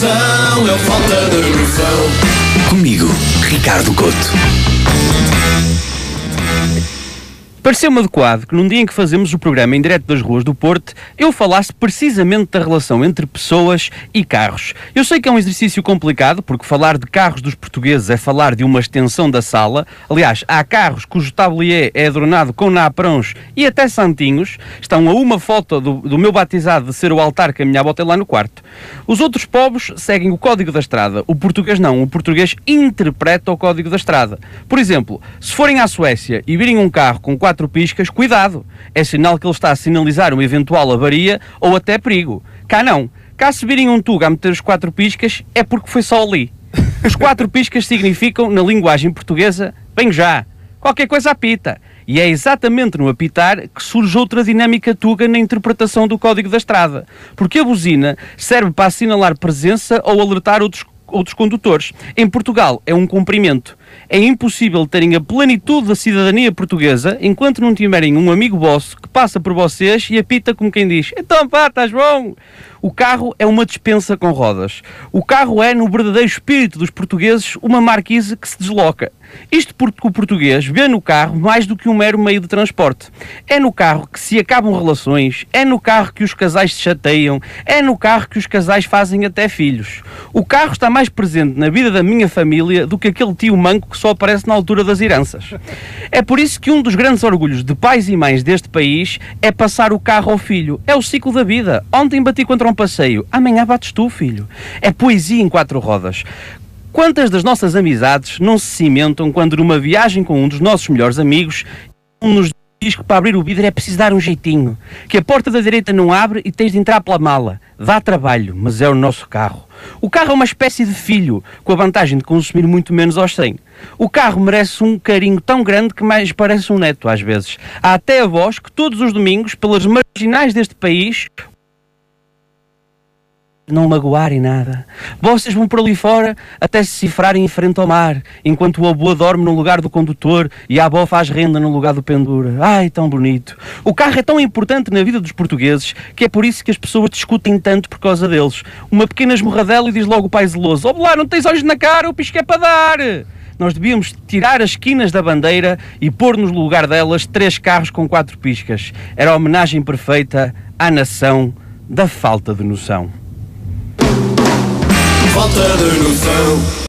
meu falta de noção. Comigo, Ricardo Couto. Pareceu-me adequado que num dia em que fazemos o programa em direto das ruas do Porto, eu falasse precisamente da relação entre pessoas e carros. Eu sei que é um exercício complicado, porque falar de carros dos portugueses é falar de uma extensão da sala. Aliás, há carros cujo tablier é adornado com naprons e até santinhos. Estão a uma foto do, do meu batizado de ser o altar que a minha avó tem lá no quarto. Os outros povos seguem o código da estrada. O português não. O português interpreta o código da estrada. Por exemplo, se forem à Suécia e virem um carro com quatro quatro piscas, cuidado, é sinal que ele está a sinalizar uma eventual avaria ou até perigo. Cá não. Cá se virem um tuga a meter os quatro piscas, é porque foi só ali. Os quatro piscas significam, na linguagem portuguesa, bem já, qualquer coisa apita. E é exatamente no apitar que surge outra dinâmica tuga na interpretação do código da estrada. Porque a buzina serve para assinalar presença ou alertar outros, outros condutores. Em Portugal é um cumprimento é impossível terem a plenitude da cidadania portuguesa enquanto não tiverem um amigo vosso que passa por vocês e apita como quem diz: Então pá, estás bom? O carro é uma dispensa com rodas. O carro é, no verdadeiro espírito dos portugueses, uma marquise que se desloca. Isto porque o português vê no carro mais do que um mero meio de transporte. É no carro que se acabam relações, é no carro que os casais se chateiam, é no carro que os casais fazem até filhos. O carro está mais presente na vida da minha família do que aquele tio manco que só aparece na altura das heranças. É por isso que um dos grandes orgulhos de pais e mães deste país é passar o carro ao filho. É o ciclo da vida. Ontem bati contra um passeio, amanhã bates tu, filho. É poesia em quatro rodas. Quantas das nossas amizades não se cimentam quando numa viagem com um dos nossos melhores amigos um nos diz que para abrir o vidro é preciso dar um jeitinho, que a porta da direita não abre e tens de entrar pela mala. Dá trabalho, mas é o nosso carro. O carro é uma espécie de filho, com a vantagem de consumir muito menos aos 100. O carro merece um carinho tão grande que mais parece um neto às vezes. Há até avós que todos os domingos, pelas marginais deste país, não magoarem nada. Vocês vão por ali fora até se cifrarem em frente ao mar, enquanto o avô dorme no lugar do condutor e a avó faz renda no lugar do pendura. Ai, tão bonito. O carro é tão importante na vida dos portugueses que é por isso que as pessoas discutem tanto por causa deles. Uma pequena esmorradela e diz logo o pai zeloso: Ó, lá, não tens olhos na cara, o pisco é para dar. Nós devíamos tirar as esquinas da bandeira e pôr no lugar delas três carros com quatro piscas. Era a homenagem perfeita à nação da falta de noção falta de noção.